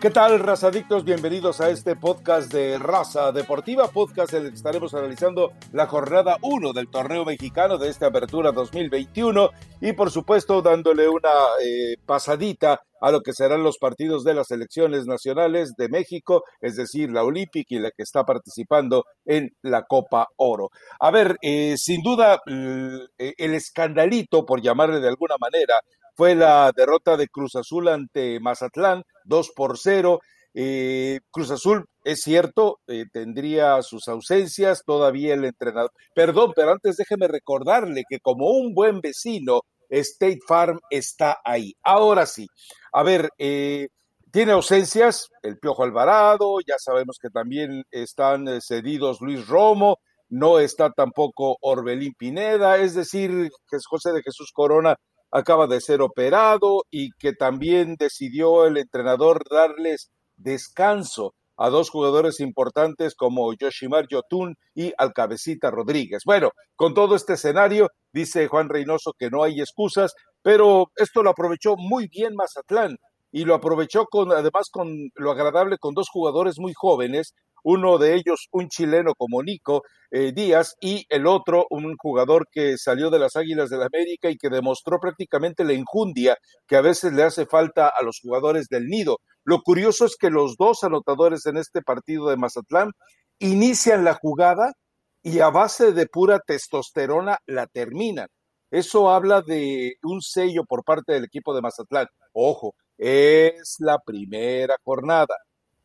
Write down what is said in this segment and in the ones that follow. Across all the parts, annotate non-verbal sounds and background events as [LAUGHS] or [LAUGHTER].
¿Qué tal, razadictos? Bienvenidos a este podcast de Raza Deportiva, podcast en el que estaremos analizando la jornada 1 del torneo mexicano de esta apertura 2021 y, por supuesto, dándole una eh, pasadita a lo que serán los partidos de las selecciones nacionales de México, es decir, la Olímpica y la que está participando en la Copa Oro. A ver, eh, sin duda, el escandalito, por llamarle de alguna manera, fue la derrota de Cruz Azul ante Mazatlán, 2 por 0. Eh, Cruz Azul, es cierto, eh, tendría sus ausencias, todavía el entrenador. Perdón, pero antes déjeme recordarle que como un buen vecino, State Farm está ahí. Ahora sí, a ver, eh, tiene ausencias el Piojo Alvarado, ya sabemos que también están cedidos Luis Romo, no está tampoco Orbelín Pineda, es decir, José de Jesús Corona acaba de ser operado y que también decidió el entrenador darles descanso a dos jugadores importantes como Yoshimar Yotun y Alcabecita Rodríguez. Bueno, con todo este escenario, dice Juan Reynoso que no hay excusas, pero esto lo aprovechó muy bien Mazatlán y lo aprovechó con además con lo agradable con dos jugadores muy jóvenes uno de ellos un chileno como Nico eh, Díaz y el otro un jugador que salió de las Águilas del la América y que demostró prácticamente la injundia que a veces le hace falta a los jugadores del nido. Lo curioso es que los dos anotadores en este partido de Mazatlán inician la jugada y a base de pura testosterona la terminan. Eso habla de un sello por parte del equipo de Mazatlán. Ojo, es la primera jornada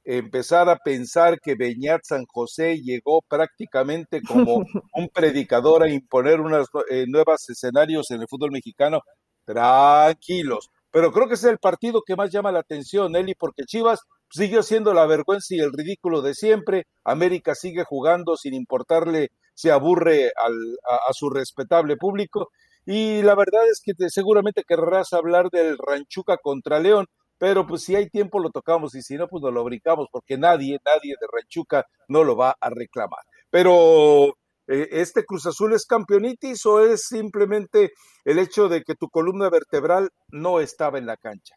empezar a pensar que Beñat San José llegó prácticamente como [LAUGHS] un predicador a imponer unos eh, nuevos escenarios en el fútbol mexicano, tranquilos. Pero creo que es el partido que más llama la atención, Eli, porque Chivas siguió siendo la vergüenza y el ridículo de siempre. América sigue jugando sin importarle si aburre a, su respetable público. Y la verdad es que seguramente querrás hablar del Ranchuca contra León, pero pues si hay tiempo lo tocamos y si no, pues nos lo brincamos porque nadie, nadie de Ranchuca no lo va a reclamar. Pero eh, ¿este Cruz Azul es campeonitis o es simplemente el hecho de que tu columna vertebral no estaba en la cancha?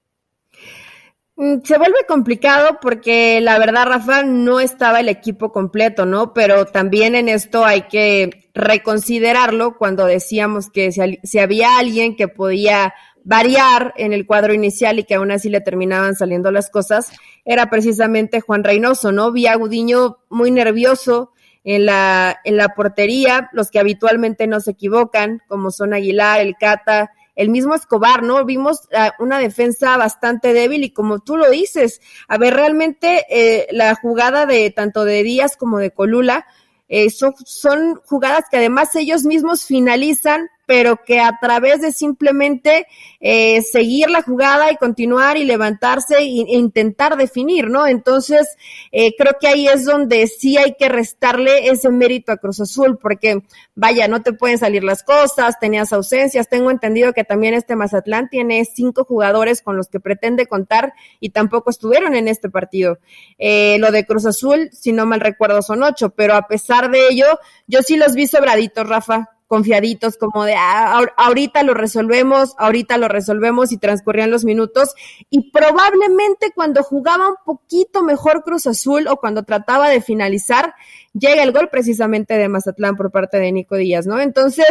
Mm, se vuelve complicado porque la verdad, Rafa, no estaba el equipo completo, ¿no? Pero también en esto hay que reconsiderarlo cuando decíamos que si había alguien que podía variar en el cuadro inicial y que aún así le terminaban saliendo las cosas, era precisamente Juan Reynoso, ¿no? Vi a Gudiño muy nervioso en la, en la portería, los que habitualmente no se equivocan, como son Aguilar, el Cata, el mismo Escobar, ¿no? Vimos ah, una defensa bastante débil y como tú lo dices, a ver, realmente eh, la jugada de tanto de Díaz como de Colula, eh, son, son jugadas que además ellos mismos finalizan pero que a través de simplemente eh, seguir la jugada y continuar y levantarse e intentar definir, ¿no? Entonces, eh, creo que ahí es donde sí hay que restarle ese mérito a Cruz Azul, porque vaya, no te pueden salir las cosas, tenías ausencias, tengo entendido que también este Mazatlán tiene cinco jugadores con los que pretende contar y tampoco estuvieron en este partido. Eh, lo de Cruz Azul, si no mal recuerdo, son ocho, pero a pesar de ello, yo sí los vi sobraditos, Rafa confiaditos como de ah, ahorita lo resolvemos, ahorita lo resolvemos y transcurrían los minutos y probablemente cuando jugaba un poquito mejor Cruz Azul o cuando trataba de finalizar, llega el gol precisamente de Mazatlán por parte de Nico Díaz, ¿no? Entonces,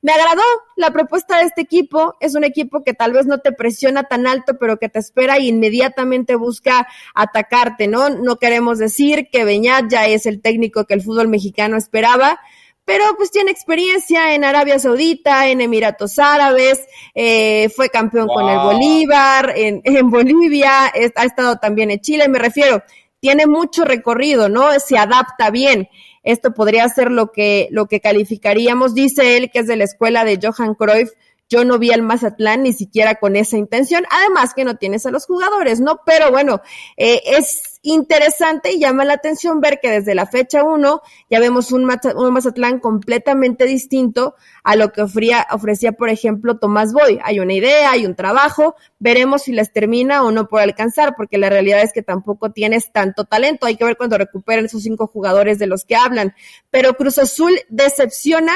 me agradó la propuesta de este equipo, es un equipo que tal vez no te presiona tan alto, pero que te espera e inmediatamente busca atacarte, ¿no? No queremos decir que Beñat ya es el técnico que el fútbol mexicano esperaba, pero pues tiene experiencia en Arabia Saudita, en Emiratos Árabes, eh, fue campeón con el Bolívar, en, [LAUGHS] en Bolivia, ha estado también en Chile, me refiero, tiene mucho recorrido, ¿no? Se adapta bien. Esto podría ser lo que, lo que calificaríamos, dice él, que es de la escuela de Johan Cruyff, yo no vi al Mazatlán ni siquiera con esa intención, además que no tienes a los jugadores, ¿no? Pero bueno, eh, es interesante y llama la atención ver que desde la fecha 1 ya vemos un, Mazatlán completamente distinto a lo que ofrecía, ofrecía, por ejemplo, Tomás Boy. Hay una idea, hay un trabajo, veremos si les termina o no por alcanzar, porque la realidad es que tampoco tienes tanto talento. Hay que ver cuando recuperen esos cinco jugadores de los que hablan. Pero Cruz Azul decepciona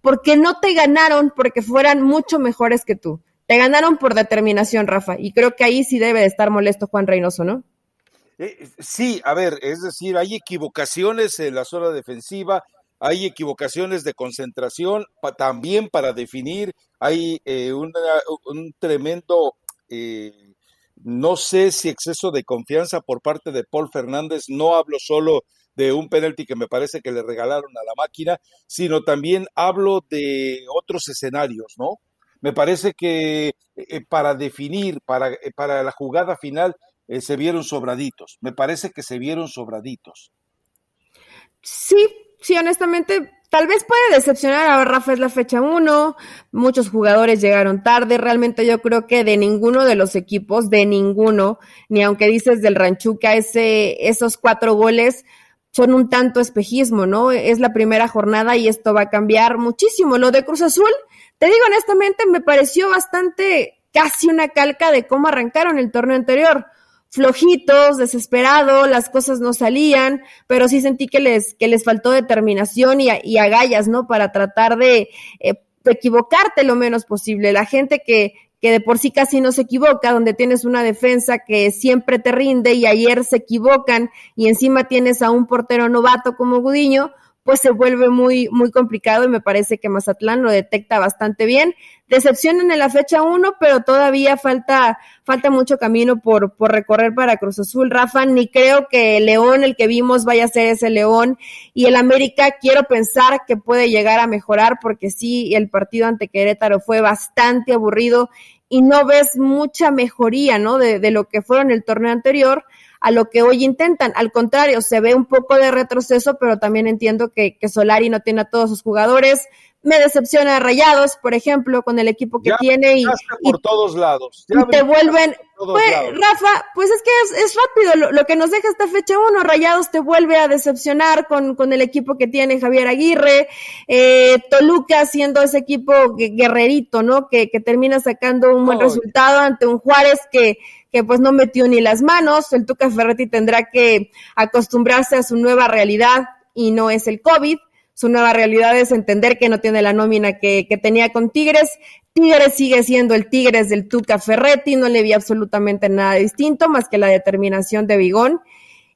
porque no te ganaron porque fueran mucho mejores que tú. Te ganaron por determinación, Rafa, y creo que ahí sí debe de estar molesto Juan Reynoso, ¿no? Eh, sí, a ver, es decir, hay equivocaciones en la zona defensiva, hay equivocaciones de concentración también para definir, hay eh, un tremendo, eh, no sé si exceso de confianza por parte de Paul Fernández, no hablo solo de un penalti que me parece que le regalaron a la máquina, sino también hablo de otros escenarios, ¿no? Me parece que eh, para definir, para, para la jugada final, se vieron sobraditos. Me parece que se vieron sobraditos. Sí, sí, honestamente, tal vez puede decepcionar. A Rafa es la fecha uno, muchos jugadores llegaron tarde. Realmente yo creo que de ninguno de los equipos, de ninguno, ni aunque dices del Ranchuca, ese, esos cuatro goles son un tanto espejismo, ¿no? Es la primera jornada y esto va a cambiar muchísimo. Lo de Cruz Azul, te digo honestamente, me pareció bastante casi una calca de cómo arrancaron el torneo anterior flojitos, desesperados, las cosas no salían, pero sí sentí que les, que les faltó determinación y, y agallas, ¿no? Para tratar de, eh, de equivocarte lo menos posible. La gente que, que de por sí casi no se equivoca, donde tienes una defensa que siempre te rinde y ayer se equivocan y encima tienes a un portero novato como Gudiño, pues se vuelve muy, muy complicado y me parece que Mazatlán lo detecta bastante bien. Decepcionan en la fecha 1, pero todavía falta, falta mucho camino por, por recorrer para Cruz Azul. Rafa, ni creo que el León, el que vimos, vaya a ser ese León. Y el América, quiero pensar que puede llegar a mejorar, porque sí, el partido ante Querétaro fue bastante aburrido y no ves mucha mejoría, ¿no? De, de lo que fueron el torneo anterior a lo que hoy intentan. Al contrario, se ve un poco de retroceso, pero también entiendo que, que Solari no tiene a todos sus jugadores. Me decepciona Rayados, por ejemplo, con el equipo que tiene y, por todos lados. y te vuelven. Pues, Rafa, pues es que es, es rápido lo, que nos deja esta fecha uno. Rayados te vuelve a decepcionar con, con el equipo que tiene Javier Aguirre. Eh, Toluca siendo ese equipo guerrerito, ¿no? Que, que termina sacando un buen resultado ante un Juárez que, que pues no metió ni las manos. El Tuca Ferretti tendrá que acostumbrarse a su nueva realidad y no es el COVID. Su nueva realidad es entender que no tiene la nómina que, que tenía con Tigres. Tigres sigue siendo el Tigres del Tuca Ferretti, no le vi absolutamente nada distinto más que la determinación de Vigón.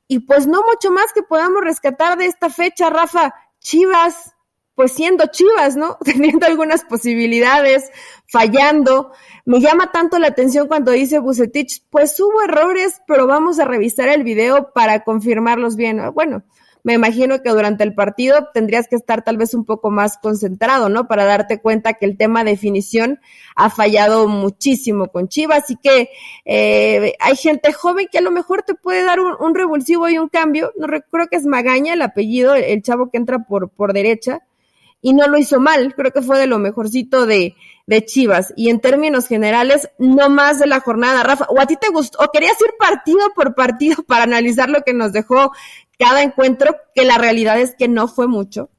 Y pues no mucho más que podamos rescatar de esta fecha, Rafa. Chivas, pues siendo Chivas, ¿no? [LAUGHS] Teniendo algunas posibilidades, fallando. Me llama tanto la atención cuando dice Bucetich, pues hubo errores, pero vamos a revisar el video para confirmarlos bien. Bueno, me imagino que durante el partido tendrías que estar tal vez un poco más concentrado, ¿no? Para darte cuenta que el tema definición ha fallado muchísimo con Chivas y que eh, hay gente joven que a lo mejor te puede dar un, revulsivo y un cambio. No creo que es Magaña el apellido, el chavo que entra por, por derecha y no lo hizo mal, creo que fue de lo mejorcito de, de Chivas. Y en términos generales, no más de la jornada, Rafa. ¿O a ti te gustó? ¿O querías ir partido por partido para analizar lo que nos dejó cada encuentro? Que la realidad es que no fue mucho.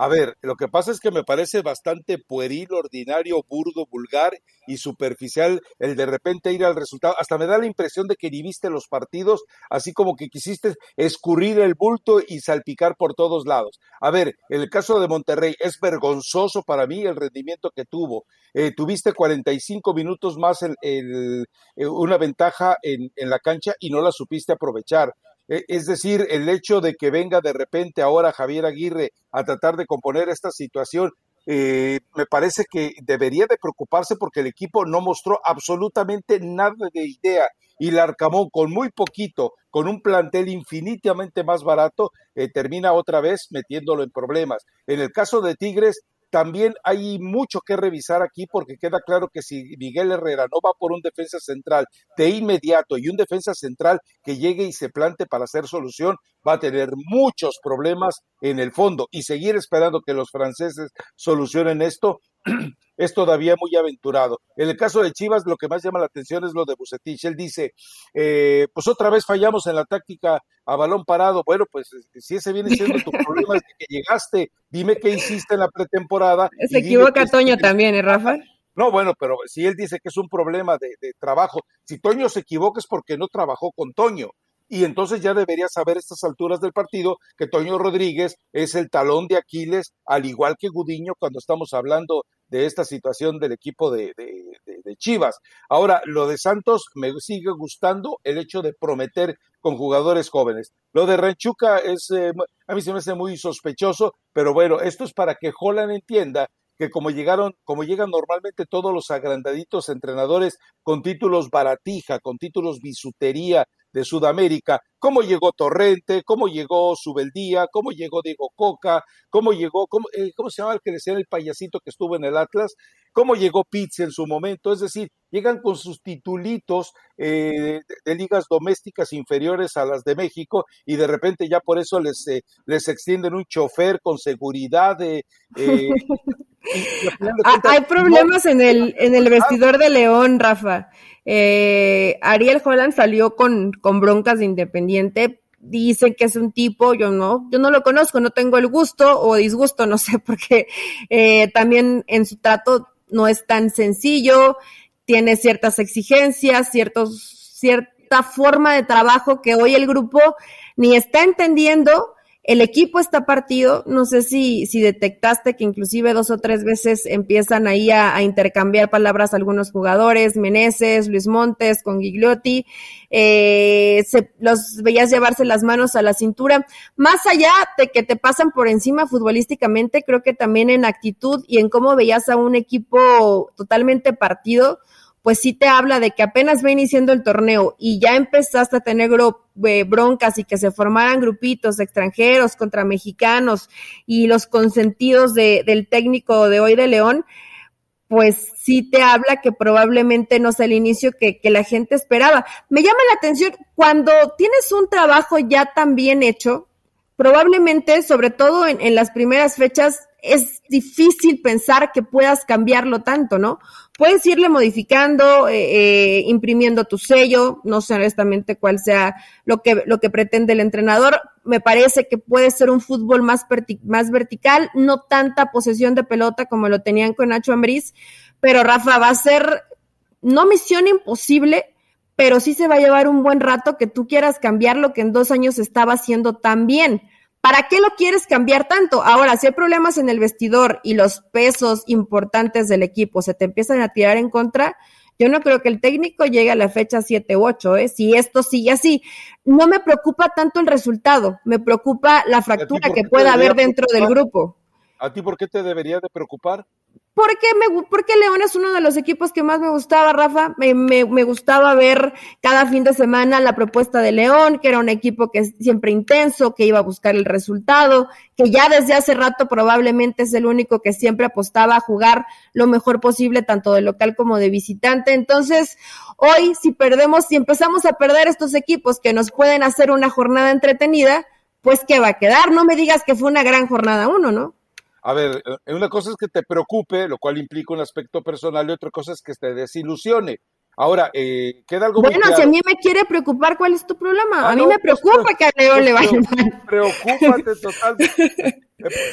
A ver, lo que pasa es que me parece bastante pueril, ordinario, burdo, vulgar y superficial el de repente ir al resultado. Hasta me da la impresión de que ni viste los partidos, así como que quisiste escurrir el bulto y salpicar por todos lados. A ver, en el caso de Monterrey es vergonzoso para mí el rendimiento que tuvo. Eh, tuviste 45 minutos más en, eh, una ventaja en, en la cancha y no la supiste aprovechar. E, es decir, el hecho de que venga de repente ahora Javier Aguirre a tratar de componer esta situación, eh, me parece que debería de preocuparse porque el equipo no mostró absolutamente nada de idea y Larcamón con muy poquito, con un plantel infinitamente más barato, eh, termina otra vez metiéndolo en problemas. En el caso de Tigres, también hay mucho que revisar aquí porque queda claro que si Miguel Herrera no va por un defensa central de inmediato y un defensa central que llegue y se plante para hacer solución, va a tener muchos problemas en el fondo y seguir esperando que los franceses solucionen esto [CLEARS THROAT] es todavía muy aventurado. En el caso de Chivas, lo que más llama la atención es lo de Bucetich. Él dice, eh, pues otra vez fallamos en la táctica a balón parado. Bueno, pues eh, si ese viene siendo tu [LAUGHS] problema desde que llegaste, dime qué hiciste en la pretemporada. Se equivoca Toño también, ¿eh, Rafa? No, bueno, pero si él dice que es un problema de, de trabajo, si Toño se equivoca es porque no trabajó con Toño y entonces ya debería saber a estas alturas del partido que Toño Rodríguez es el talón de Aquiles, al igual que Gudiño cuando estamos hablando de esta situación del equipo de, Chivas. Ahora, lo de Santos me sigue gustando el hecho de prometer con jugadores jóvenes. Lo de Ranchuca es, eh, a mí se me hace muy sospechoso, pero bueno, esto es para que Holland entienda que como llegaron, como llegan normalmente todos los agrandaditos entrenadores con títulos baratija, con títulos bisutería de Sudamérica, cómo llegó Torrente, cómo llegó Subeldía, cómo llegó Diego Coca, cómo llegó, cómo, eh, ¿cómo se llama el que decía el payasito que estuvo en el Atlas, cómo llegó Pizzi en su momento, es decir, llegan con sus titulitos eh, de, ligas domésticas inferiores a las de México y de repente ya por eso les, eh, les extienden un chofer con seguridad de... [LAUGHS] Ah, hay problemas en el, en el vestidor de León, Rafa. Eh, Ariel Holland salió con, con broncas de Independiente. Dicen que es un tipo, yo no, yo no lo conozco, no tengo el gusto o disgusto, [LAUGHS] no sé, porque eh, también en su trato no es tan sencillo, tiene ciertas exigencias, ciertos, cierta forma de trabajo que hoy el grupo ni está entendiendo el equipo está partido, no sé si, si detectaste que inclusive dos o tres veces empiezan ahí a, intercambiar palabras algunos jugadores, Meneses, Luis Montes, con Gigliotti, eh, se, los veías llevarse las manos a la cintura. Más allá de que te pasan por encima futbolísticamente, creo que también en actitud y en cómo veías a un equipo totalmente partido, pues sí te habla de que apenas va iniciando el torneo y ya empezaste a tener eh, broncas y que se formaran grupitos extranjeros contra mexicanos y los consentidos del técnico de hoy de León, pues sí te habla que probablemente no sea el inicio que, la gente esperaba. Me llama la atención cuando tienes un trabajo ya tan bien hecho, probablemente, sobre todo en las primeras fechas, es difícil pensar que puedas cambiarlo tanto, ¿no? Puedes irle modificando, eh, eh, imprimiendo tu sello, no sé honestamente cuál sea lo que, lo que pretende el entrenador. Me parece que puede ser un fútbol más, vertical, no tanta posesión de pelota como lo tenían con Nacho Ambriz, pero Rafa va a ser no misión imposible, pero sí se va a llevar un buen rato que tú quieras cambiar lo que en dos años estaba haciendo tan bien. ¿Para qué lo quieres cambiar tanto? Ahora, si hay problemas en el vestidor y los pesos importantes del equipo se te empiezan a tirar en contra, yo no creo que el técnico llegue a la fecha 7 u 8, ¿eh? si esto sigue así. No me preocupa tanto el resultado, me preocupa la fractura que pueda haber dentro del grupo. ¿A ti por qué te debería de preocupar? Porque, me, porque León es uno de los equipos que más me gustaba, Rafa. Me, me, me, gustaba ver cada fin de semana la propuesta de León, que era un equipo que es siempre intenso, que iba a buscar el resultado, que ya desde hace rato probablemente es el único que siempre apostaba a jugar lo mejor posible, tanto de local como de visitante. Entonces, hoy, si perdemos, si empezamos a perder estos equipos que nos pueden hacer una jornada entretenida, pues, ¿qué va a quedar? No me digas que fue una gran jornada uno, ¿no? A ver, eh, una cosa es que te preocupe, lo cual implica un aspecto personal, y otra cosa es que te desilusione. Ahora, eh, queda algo Bueno, si a mí me quiere preocupar, ¿cuál es tu problema? a ah, mí me pues, preocupa pues, que a León le vaya mal. Preocúpate totalmente. [LAUGHS]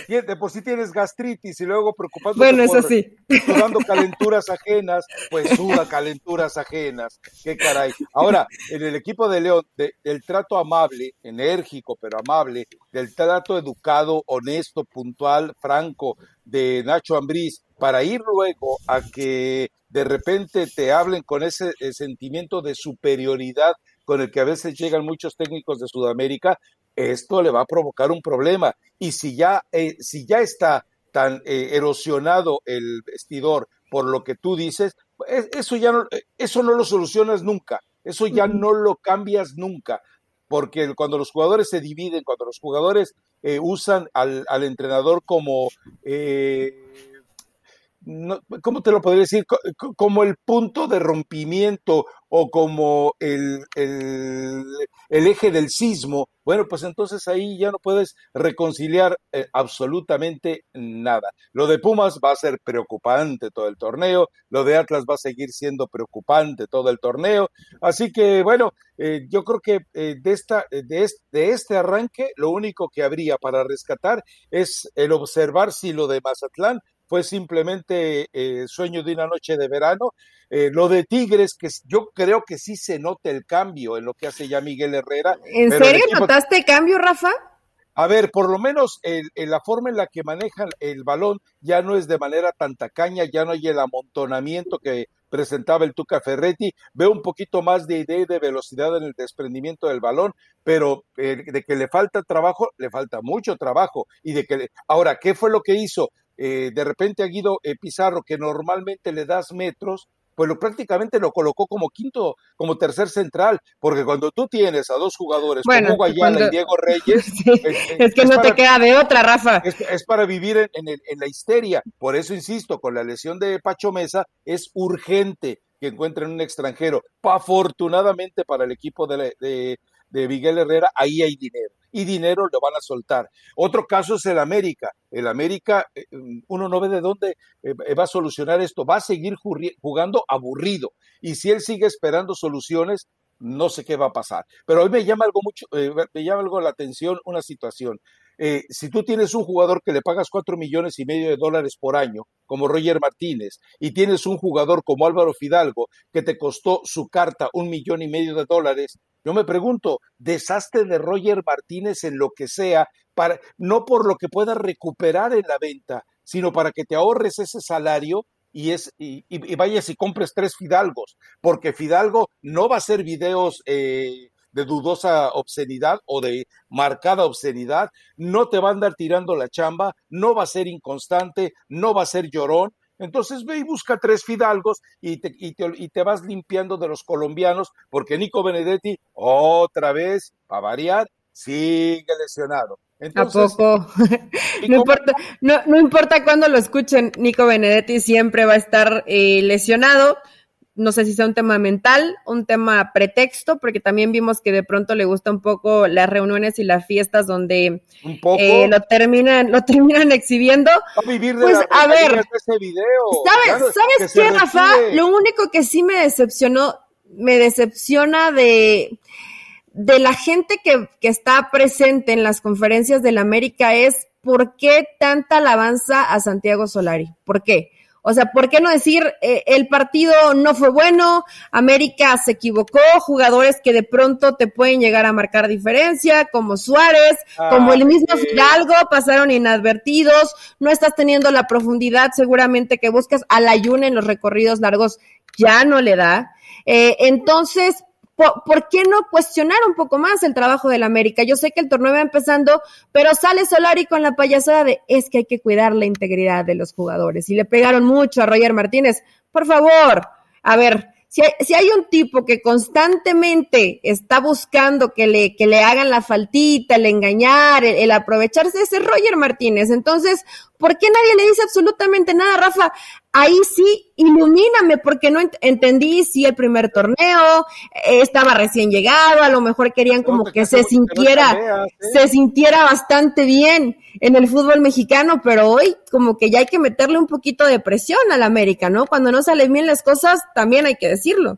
De por sí tienes gastritis y luego preocupándote bueno, eso sí. sudando calenturas ajenas, pues suda calenturas ajenas. Qué caray. Ahora, en el equipo de León, del trato amable, enérgico pero amable, del trato educado, honesto, puntual, franco de Nacho Ambriz, para ir luego a que de repente te hablen con ese eh, sentimiento de superioridad con el que a veces llegan muchos técnicos de Sudamérica, esto le va a provocar un problema. Y si ya, eh, si ya está tan eh, erosionado el vestidor por lo que tú dices, eso ya no, eso no lo solucionas nunca, eso ya no lo cambias nunca, porque cuando los jugadores se dividen, cuando los jugadores eh, usan al, al, entrenador como ¿cómo te lo podría decir? Como el punto de rompimiento o como el, el, eje del sismo, bueno, pues entonces ahí ya no puedes reconciliar eh, absolutamente nada. Lo de Pumas va a ser preocupante todo el torneo, lo de Atlas va a seguir siendo preocupante todo el torneo, así que bueno, eh, yo creo que eh, de, esta, de, de este arranque lo único que habría para rescatar es el observar si lo de Mazatlán fue simplemente eh, sueño de una noche de verano. Eh, lo de Tigres, que yo creo que sí se nota el cambio en lo que hace ya Miguel Herrera. ¿En serio notaste cambio, Rafa? A ver, por lo menos el, la forma en la que manejan el balón ya no es de manera tan tacaña, ya no hay el amontonamiento que presentaba el Tuca Ferretti. Veo un poquito más de idea y de velocidad en el desprendimiento del balón, pero eh, de que le falta trabajo, le falta mucho trabajo. Y de que ahora, ¿qué fue lo que hizo? Eh, de repente a Guido eh, Pizarro, que normalmente le das metros, pues lo prácticamente lo colocó como quinto, como tercer central, porque cuando tú tienes a dos jugadores como Hugo Ayala y Diego [LAUGHS] Reyes, es, que no te queda de otra, Rafa. Es, para vivir en, en, la histeria. Por eso insisto, con la lesión de Pacho Mesa es urgente que encuentren un extranjero. Afortunadamente para el equipo de, de, de Miguel Herrera, ahí hay dinero y dinero lo van a soltar. Otro caso es el América. El América, eh, uno no ve de dónde eh, va a solucionar esto. Va a seguir jugando aburrido. Y si él sigue esperando soluciones, no sé qué va a pasar. Pero hoy me llama algo mucho, eh, me llama algo la atención una situación. Si tú tienes un jugador que le pagas cuatro millones y medio de dólares por año, como Roger Martínez, y tienes un jugador como Álvaro Fidalgo, que te costó su carta un millón y medio de dólares, yo me pregunto, desastre de Roger Martínez en lo que sea, para, no por lo que puedas recuperar en la venta, sino para que te ahorres ese salario y, es, y, vayas y compres tres Fidalgos, porque Fidalgo no va a hacer videos eh, de dudosa obscenidad o de marcada obscenidad, no te va a andar tirando la chamba, no va a ser inconstante, no va a ser llorón, entonces ve y busca tres fidalgos y te, y te, vas limpiando de los colombianos, porque Nico Benedetti, otra vez, para variar, sigue lesionado. ¿A poco? no, importa, no, no, importa cuándo lo escuchen, Nico Benedetti siempre va a estar eh, lesionado no sé si sea un tema mental, un tema pretexto, porque también vimos que de pronto le gusta un poco las reuniones y las fiestas donde eh, lo terminan, lo terminan exhibiendo. pues a ver, ¿sabes, ¿sabes qué, Rafa? Lo único que sí me decepcionó, me decepciona de, de la gente que, que está presente en las conferencias del América es ¿por qué tanta alabanza a Santiago Solari? ¿Por qué? O sea, ¿por qué no decir eh, el partido no fue bueno, América se equivocó, jugadores que de pronto te pueden llegar a marcar diferencia, como Suárez, como el mismo ah, Fidalgo, pasaron inadvertidos, no estás teniendo la profundidad seguramente que buscas, a la en los recorridos largos ya no le da. Eh, entonces, ¿Por, qué no cuestionar un poco más el trabajo del América? Yo sé que el torneo va empezando, pero sale Solari con la payasada de es que hay que cuidar la integridad de los jugadores. Y le pegaron mucho a Roger Martínez. Por favor, a ver, si hay, si hay, un tipo que constantemente está buscando que le, que le hagan la faltita, el engañar, el, aprovecharse, ese es Roger Martínez. Entonces, ¿por qué nadie le dice absolutamente nada, Rafa? Ahí sí, ilumíname, porque no entendí si el primer torneo eh, estaba recién llegado, a lo mejor querían como que, se sintiera, se sintiera bastante bien en el fútbol mexicano, pero hoy como que ya hay que meterle un poquito de presión al América, ¿no? Cuando no salen bien las cosas, también hay que decirlo.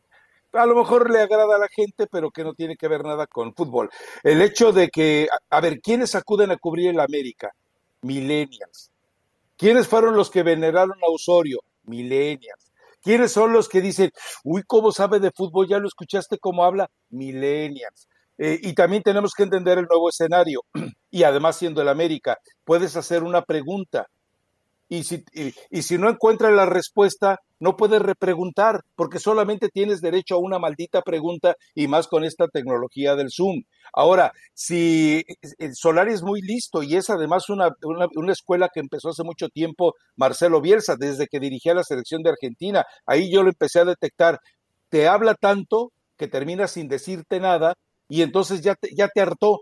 a lo mejor le agrada a la gente, pero que no tiene que ver nada con fútbol. El hecho de que, a ver, ¿quiénes acuden a cubrir el América? Millennials. ¿Quiénes fueron los que veneraron a Osorio? Millennials. ¿Quiénes son los que dicen, uy, ¿cómo sabe de fútbol? ¿Ya lo escuchaste cómo habla? Millennials. Eh, y también tenemos que entender el nuevo escenario. [CLEARS THROAT] y además, siendo el América, puedes hacer una pregunta y si, y, si no encuentras la respuesta, no puedes repreguntar, porque solamente tienes derecho a una maldita pregunta y más con esta tecnología del Zoom. Ahora, si Solari es muy listo y es además una, una, escuela que empezó hace mucho tiempo Marcelo Bielsa, desde que dirigía la selección de Argentina, ahí yo lo empecé a detectar, te habla tanto que termina sin decirte nada y entonces ya te, ya te hartó,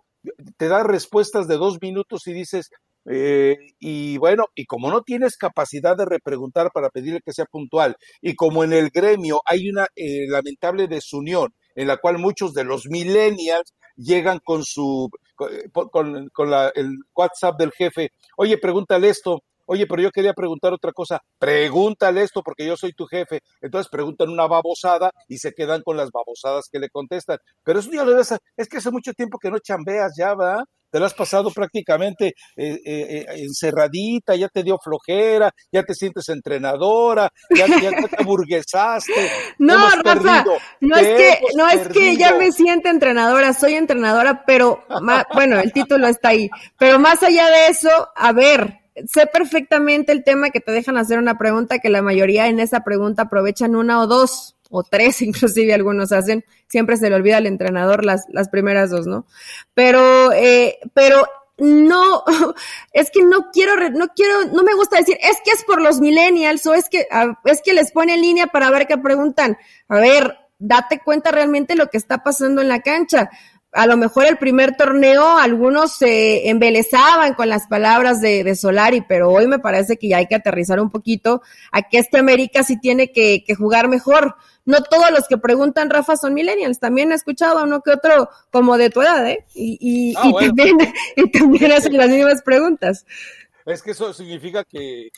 te da respuestas de dos minutos y dices, eh, y bueno, y como no tienes capacidad de repreguntar para pedirle que sea puntual, y como en el gremio hay una eh, lamentable desunión en la cual muchos de los millennials llegan con su con, con la, el WhatsApp del jefe, oye, pregúntale esto, oye, pero yo quería preguntar otra cosa, pregúntale esto porque yo soy tu jefe. Entonces preguntan una babosada y se quedan con las babosadas que le contestan. Pero eso ya lo ves, es que hace mucho tiempo que no chambeas ya, ¿va? Te lo has pasado prácticamente eh, eh, eh, encerradita, ya te dio flojera, ya te sientes entrenadora, ya, te aburguesaste. [LAUGHS] No, Rafa, no es que, no es que ya me siente entrenadora, soy entrenadora, pero bueno, el título está ahí. Pero más allá de eso, a ver, sé perfectamente el tema que te dejan hacer una pregunta que la mayoría en esa pregunta aprovechan una o dos o tres [LAUGHS] inclusive algunos hacen, siempre se le olvida al entrenador las, las primeras dos, ¿no? Pero, eh, pero no, [LAUGHS] es que no quiero, no quiero, no me gusta decir, es que es por los millennials o es que, es que les pone en línea para ver qué preguntan. A ver, date cuenta realmente lo que está pasando en la cancha a lo mejor el primer torneo algunos se embelezaban con las palabras de, de, Solari, pero hoy me parece que ya hay que aterrizar un poquito a que este América sí tiene que, que jugar mejor. No todos los que preguntan, Rafa, son millennials. También he escuchado a uno que otro como de tu edad, ¿eh? Y, y, ah, y también, [LAUGHS] y también hacen las mismas preguntas. Es que eso significa que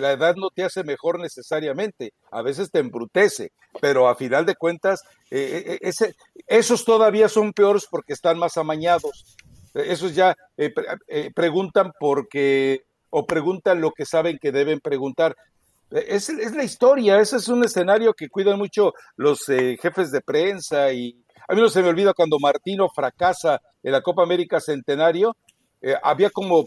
la edad no te hace mejor necesariamente, a veces te embrutece, pero a final de cuentas, eh, eh, esos todavía son peores porque están más amañados. Esos ya eh, preguntan porque, o preguntan lo que saben que deben preguntar. Es, es, la historia, ese es un escenario que cuidan mucho los jefes de prensa y a mí no se me olvida cuando Martino fracasa en la Copa América Centenario, eh, había como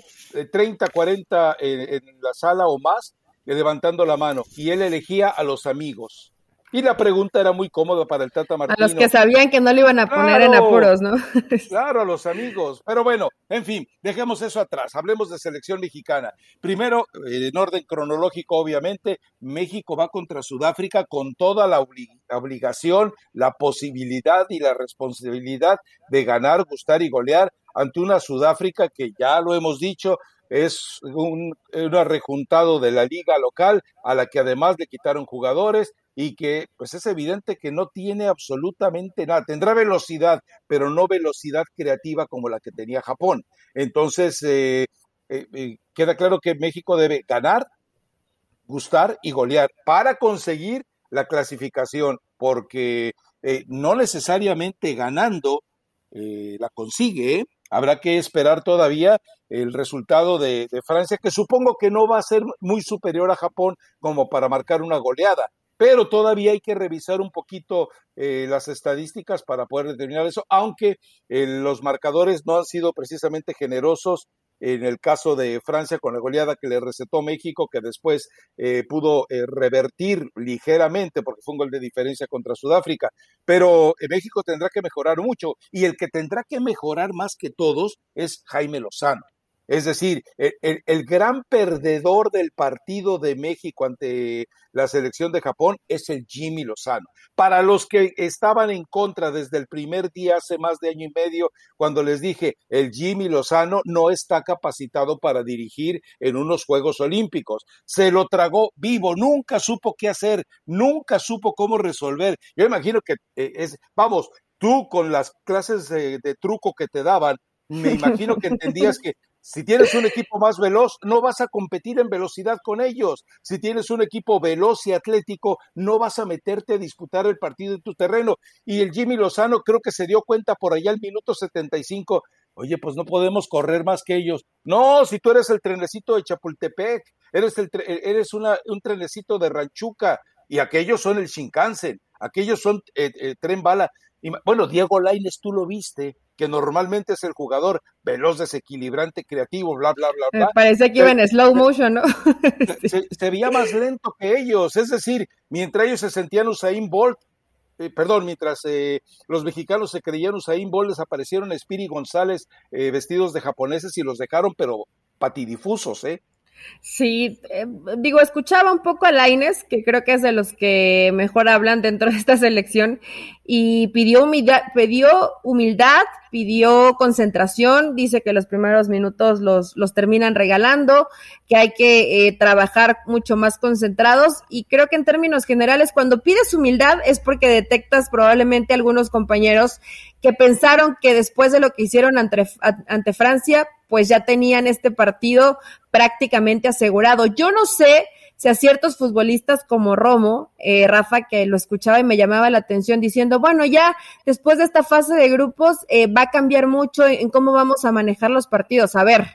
30, eh, 40 en, la sala o más eh, levantando la mano y él elegía a los amigos. Y la pregunta era muy cómoda para el Tata Martino. A los que sabían que no le iban a poner en apuros, ¿no? [LAUGHS] claro, a los amigos. Pero bueno, en fin, dejemos eso atrás. Hablemos de selección mexicana. Primero, en orden cronológico, obviamente, México va contra Sudáfrica con toda la obligación, la posibilidad y la responsabilidad de ganar, gustar y golear ante una Sudáfrica que ya lo hemos dicho, es un, un rejuntado de la liga local a la que además le quitaron jugadores y que pues es evidente que no tiene absolutamente nada. Tendrá velocidad, pero no velocidad creativa como la que tenía Japón. Entonces, eh, eh, eh, queda claro que México debe ganar, gustar y golear para conseguir la clasificación, porque no necesariamente ganando la consigue, Habrá que esperar todavía el resultado de, Francia, que supongo que no va a ser muy superior a Japón como para marcar una goleada, pero todavía hay que revisar un poquito eh, las estadísticas para poder determinar eso, aunque eh, los marcadores no han sido precisamente generosos en el caso de Francia con la goleada que le recetó México, que después eh, pudo eh, revertir ligeramente porque fue un gol de diferencia contra Sudáfrica. Pero eh, México tendrá que mejorar mucho y el que tendrá que mejorar más que todos es Jaime Lozano. Es decir, el, gran perdedor del partido de México ante la selección de Japón es el Jimmy Lozano. Para los que estaban en contra desde el primer día, hace más de año y medio, cuando les dije, el Jimmy Lozano no está capacitado para dirigir en unos Juegos Olímpicos. Se lo tragó vivo, nunca supo qué hacer, nunca supo cómo resolver. Yo imagino que eh, es, vamos, tú con las clases de truco que te daban, me imagino que entendías que si tienes un equipo más veloz, no vas a competir en velocidad con ellos. Si tienes un equipo veloz y atlético, no vas a meterte a disputar el partido en tu terreno. Y el Jimmy Lozano creo que se dio cuenta por allá al minuto 75. Oye, pues no podemos correr más que ellos. No, si tú eres el trenecito de Chapultepec, eres, el, eres una, un trenecito de Ranchuca y aquellos son el Shinkansen, aquellos son eh, eh, tren bala. Y, bueno, Diego Laines, tú lo viste, que normalmente es el jugador veloz, desequilibrante, creativo, bla, bla, bla, bla. parece que iba en slow motion, ¿no? [LAUGHS] se, veía más lento que ellos, es decir, mientras ellos se sentían Usain Bolt, eh, perdón, mientras eh, los mexicanos se creían Usain Bolt, desaparecieron Spiri González eh, vestidos de japoneses y los dejaron, pero patidifusos, ¿eh? Sí, eh, digo, escuchaba un poco a Laines, que creo que es de los que mejor hablan dentro de esta selección, y pidió humildad, pidió, concentración, dice que los primeros minutos los, los terminan regalando, que hay que eh, trabajar mucho más concentrados, y creo que en términos generales, cuando pides humildad es porque detectas probablemente algunos compañeros que pensaron que después de lo que hicieron ante Francia, pues ya tenían este partido prácticamente asegurado. Yo no sé si a ciertos futbolistas como Romo, eh, Rafa, que lo escuchaba y me llamaba la atención diciendo, bueno, ya después de esta fase de grupos eh, va a cambiar mucho en cómo vamos a manejar los partidos. A ver,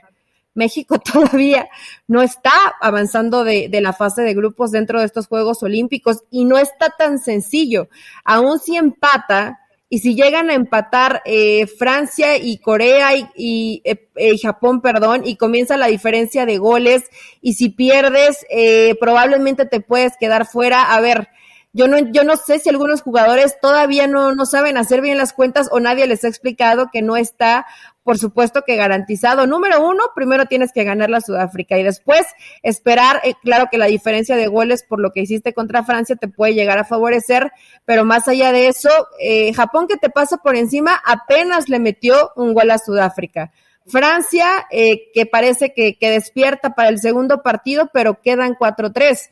México [LAUGHS] todavía no está avanzando de, de, la fase de grupos dentro de estos Juegos Olímpicos y no está tan sencillo. Aún si empata, y si llegan a empatar eh, Francia y Corea y, eh, eh, Japón, perdón, y comienza la diferencia de goles, y si pierdes, eh, probablemente te puedes quedar fuera. A ver, yo no, yo no sé si algunos jugadores todavía no, no saben hacer bien las cuentas o nadie les ha explicado que no está, por supuesto que garantizado. Número uno, primero tienes que ganar la Sudáfrica y después esperar, eh, claro que la diferencia de goles por lo que hiciste contra Francia te puede llegar a favorecer, pero más allá de eso, eh, Japón que te pasa por encima apenas le metió un gol a Sudáfrica. Francia, eh, que parece que, que despierta para el segundo partido, pero quedan 4-3.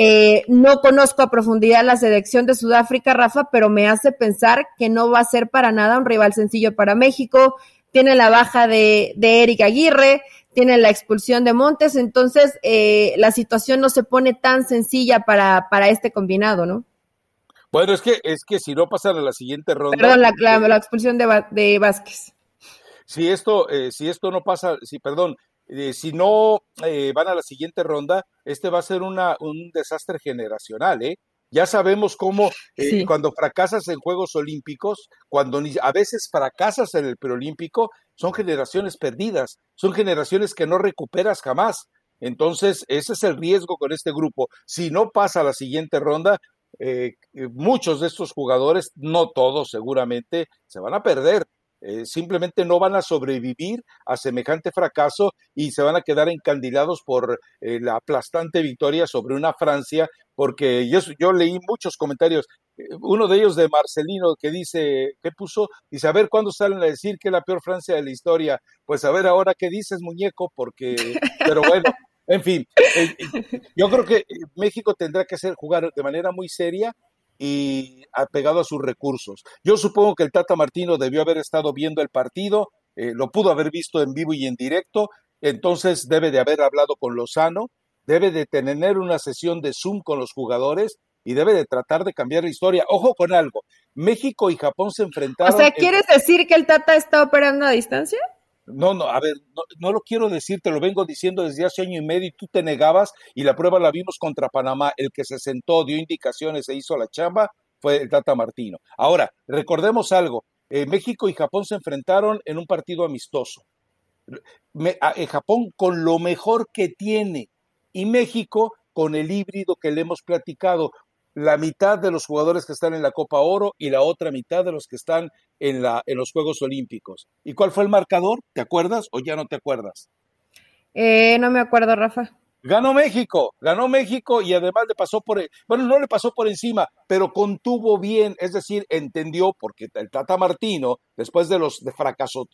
Eh, no conozco a profundidad la selección de Sudáfrica, Rafa, pero me hace pensar que no va a ser para nada un rival sencillo para México. Tiene la baja de, de Eric Aguirre, tiene la expulsión de Montes, entonces eh, la situación no se pone tan sencilla para, para este combinado, ¿no? Bueno, es que, es que si no pasan a la siguiente ronda. Perdón, la, la, la expulsión de, de Vázquez. Si esto, eh, si esto no pasa, si, perdón, eh, si no eh, van a la siguiente ronda, este va a ser una, un desastre generacional, ¿eh? Ya sabemos cómo eh, sí. cuando fracasas en Juegos Olímpicos, cuando ni, a veces fracasas en el preolímpico, son generaciones perdidas, son generaciones que no recuperas jamás. Entonces, ese es el riesgo con este grupo. Si no pasa la siguiente ronda, eh, muchos de estos jugadores, no todos seguramente, se van a perder. Eh, simplemente no van a sobrevivir a semejante fracaso y se van a quedar encandilados por eh, la aplastante victoria sobre una Francia, porque yo, yo leí muchos comentarios, eh, uno de ellos de Marcelino que dice, ¿qué puso? Dice, a ver, ¿cuándo salen a decir que es la peor Francia de la historia? Pues a ver ahora qué dices, muñeco, porque, pero bueno. [LAUGHS] En fin, eh, yo creo que México tendrá que hacer jugar de manera muy seria y apegado a sus recursos. Yo supongo que el Tata Martino debió haber estado viendo el partido, eh, lo pudo haber visto en vivo y en directo, entonces debe de haber hablado con Lozano, debe de tener una sesión de Zoom con los jugadores y debe de tratar de cambiar la historia. Ojo con algo, México y Japón se enfrentaron. O sea, ¿quieres en... decir que el Tata está operando a distancia? No, no, a ver, no, no, lo quiero decir, te lo vengo diciendo desde hace año y medio y tú te negabas y la prueba la vimos contra Panamá. El que se sentó, dio indicaciones e hizo la chamba fue el Tata Martino. Ahora, recordemos algo, eh, México y Japón se enfrentaron en un partido amistoso. Me, a, eh, Japón con lo mejor que tiene y México con el híbrido que le hemos platicado, la mitad de los jugadores que están en la Copa Oro y la otra mitad de los que están en, la, en los Juegos Olímpicos. ¿Y cuál fue el marcador? ¿Te acuerdas o ya no te acuerdas? Eh, no me acuerdo, Rafa. Ganó México, ganó México y además le pasó por, bueno, no le pasó por encima, pero contuvo bien, es decir, entendió, porque el Tata Martino, después de los fracasos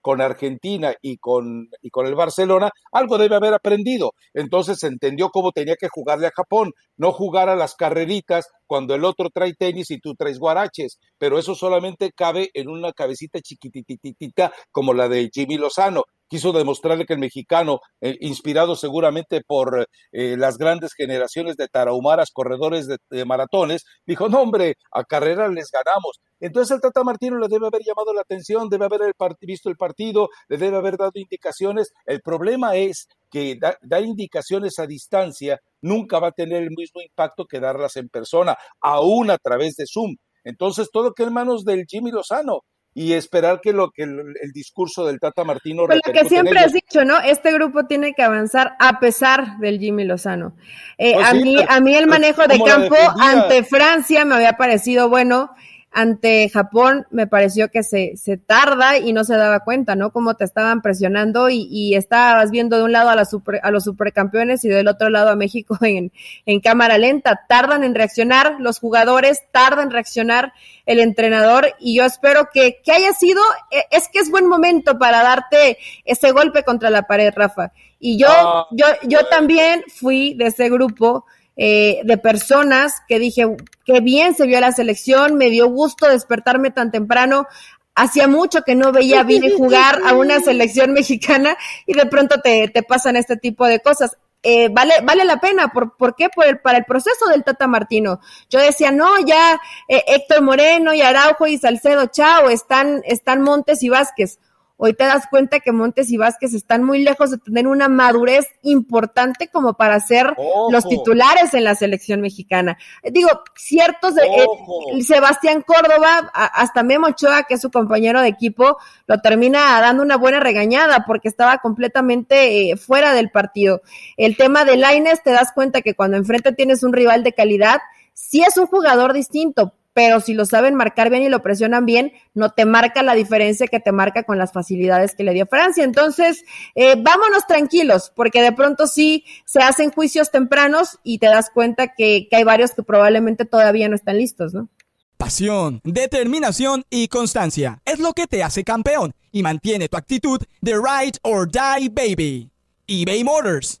con Argentina y con, y con el Barcelona, algo debe haber aprendido. Entonces entendió cómo tenía que jugarle a Japón, no jugar a las carreritas cuando el otro trae tenis y tú traes guaraches, pero eso solamente cabe en una cabecita chiquitititita como la de Jimmy Lozano quiso demostrarle que el mexicano, eh, inspirado seguramente por eh, las grandes generaciones de tarahumaras, corredores de, maratones, dijo, no hombre, a carrera les ganamos. Entonces el Tata Martino le debe haber llamado la atención, debe haber visto el partido, le debe haber dado indicaciones. El problema es que da, dar indicaciones a distancia nunca va a tener el mismo impacto que darlas en persona, aún a través de Zoom. Entonces todo queda en manos del Jimmy Lozano y esperar que lo que el, el discurso del Tata Martino Pero lo que siempre has dicho, ¿no? Este grupo tiene que avanzar a pesar del Jimmy Lozano. Eh, pues a sí, mí a mí el manejo de campo ante Francia me había parecido bueno ante Japón me pareció que se, se tarda y no se daba cuenta, ¿no? Cómo te estaban presionando y, y estabas viendo de un lado a, la super, a los supercampeones y del otro lado a México [LAUGHS] en, en cámara lenta. Tardan en reaccionar los jugadores, tardan en reaccionar el entrenador y yo espero que, que haya sido, e, es que es buen momento para darte ese golpe contra la pared, Rafa. Y yo, ah, yo, yo también fui de ese grupo eh, de personas que dije, qué bien se vio la selección, me dio gusto despertarme tan temprano. hacía mucho que no veía [LAUGHS] a Vini jugar a una selección mexicana y de pronto te, te pasan este tipo de cosas. Eh, vale, vale la pena. ¿Por, por qué? Por el, para el proceso del Tata Martino. Yo decía, no, ya eh, Héctor Moreno y Araujo y Salcedo, chao, están, están Montes y Vázquez. Hoy te das cuenta que Montes y Vázquez están muy lejos de tener una madurez importante como para ser los titulares en la selección mexicana. Digo, ciertos, de, eh, Sebastián Córdoba, hasta Memo Ochoa, que es su compañero de equipo, lo termina dando una buena regañada porque estaba completamente eh, fuera del partido. El tema de Laines, te das cuenta que cuando enfrente tienes un rival de calidad, sí es un jugador distinto, pero si lo saben marcar bien y lo presionan bien, no te marca la diferencia que te marca con las facilidades que le dio Francia. Entonces, eh, vámonos tranquilos, porque de pronto sí se hacen juicios tempranos y te das cuenta que, que hay varios que probablemente todavía no están listos, ¿no? Pasión, determinación y constancia es lo que te hace campeón y mantiene tu actitud de ride or die baby. eBay Motors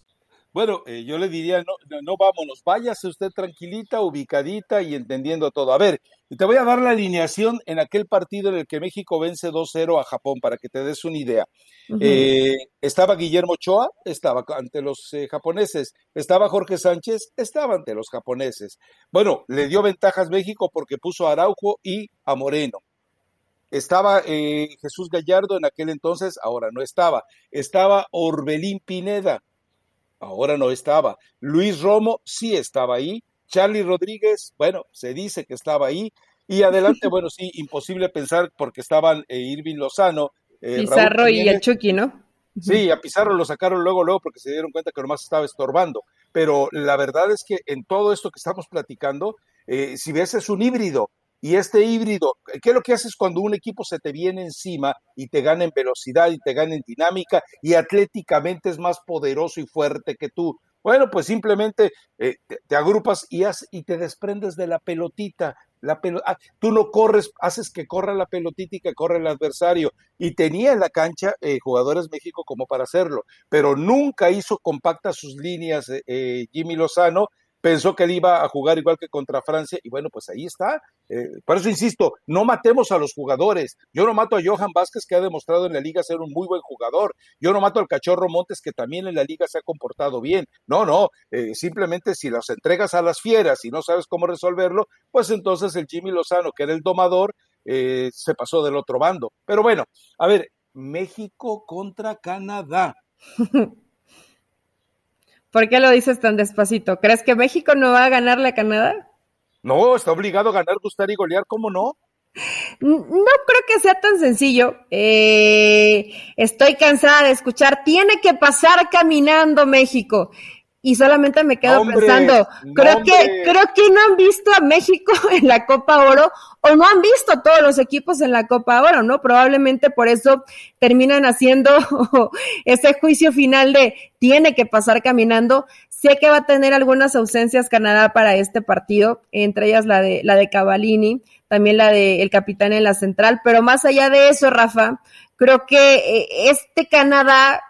Bueno, eh, yo le diría, no, no, vámonos, váyase usted tranquilita, ubicadita y entendiendo todo. A ver, te voy a dar la alineación en aquel partido en el que México vence 2-0 a Japón, para que te des una idea. Eh, estaba Guillermo Ochoa, estaba ante los eh, japoneses. Estaba Jorge Sánchez, estaba ante los japoneses. Bueno, le dio ventajas México porque puso a Araujo y a Moreno. Estaba Jesús Gallardo en aquel entonces, ahora no estaba. Estaba Orbelín Pineda ahora no estaba. Luis Romo sí estaba ahí. Charlie Rodríguez, bueno, se dice que estaba ahí. Y adelante, [LAUGHS] bueno, sí, imposible pensar porque estaban eh, Irving Lozano. Eh, Pizarro y el Chucky, ¿no? Sí, a Pizarro lo sacaron luego, luego, porque se dieron cuenta que nomás estaba estorbando. Pero la verdad es que en todo esto que estamos platicando, eh, si ves, es un híbrido. Y este híbrido, ¿qué es lo que haces cuando un equipo se te viene encima y te gana en velocidad y te gana en dinámica y atléticamente es más poderoso y fuerte que tú? Bueno, pues simplemente eh, te, agrupas y, y te desprendes de la pelotita. La ah, tú no corres, haces que corra la pelotita y que corra el adversario. Y tenía en la cancha eh, jugadores México como para hacerlo, pero nunca hizo compactas sus líneas eh, Jimmy Lozano pensó que él iba a jugar igual que contra Francia y bueno, pues ahí está. Eh, por eso insisto, no matemos a los jugadores. Yo no mato a Johan Vázquez, que ha demostrado en la liga ser un muy buen jugador. Yo no mato al Cachorro Montes, que también en la liga se ha comportado bien. No, no, eh, simplemente si los entregas a las fieras y no sabes cómo resolverlo, pues entonces el Jimmy Lozano, que era el domador, eh, se pasó del otro bando. Pero bueno, a ver, México contra Canadá. [LAUGHS] ¿Por qué lo dices tan despacito? ¿Crees que México no va a ganarle a Canadá? No, está obligado a ganar, gustar y golear, ¿cómo no? No creo que sea tan sencillo. Eh, estoy cansada de escuchar, tiene que pasar caminando México y solamente me quedo pensando, creo que creo que no han visto a México [LAUGHS] en la Copa Oro o no han visto todos los equipos en la Copa Oro, ¿no? Probablemente por eso terminan haciendo [LAUGHS] ese juicio final de tiene que pasar caminando. Sé que va a tener algunas ausencias Canadá para este partido, entre ellas la de la de Cavallini, también la de el capitán en la central, pero más allá de eso, Rafa, creo que eh, este Canadá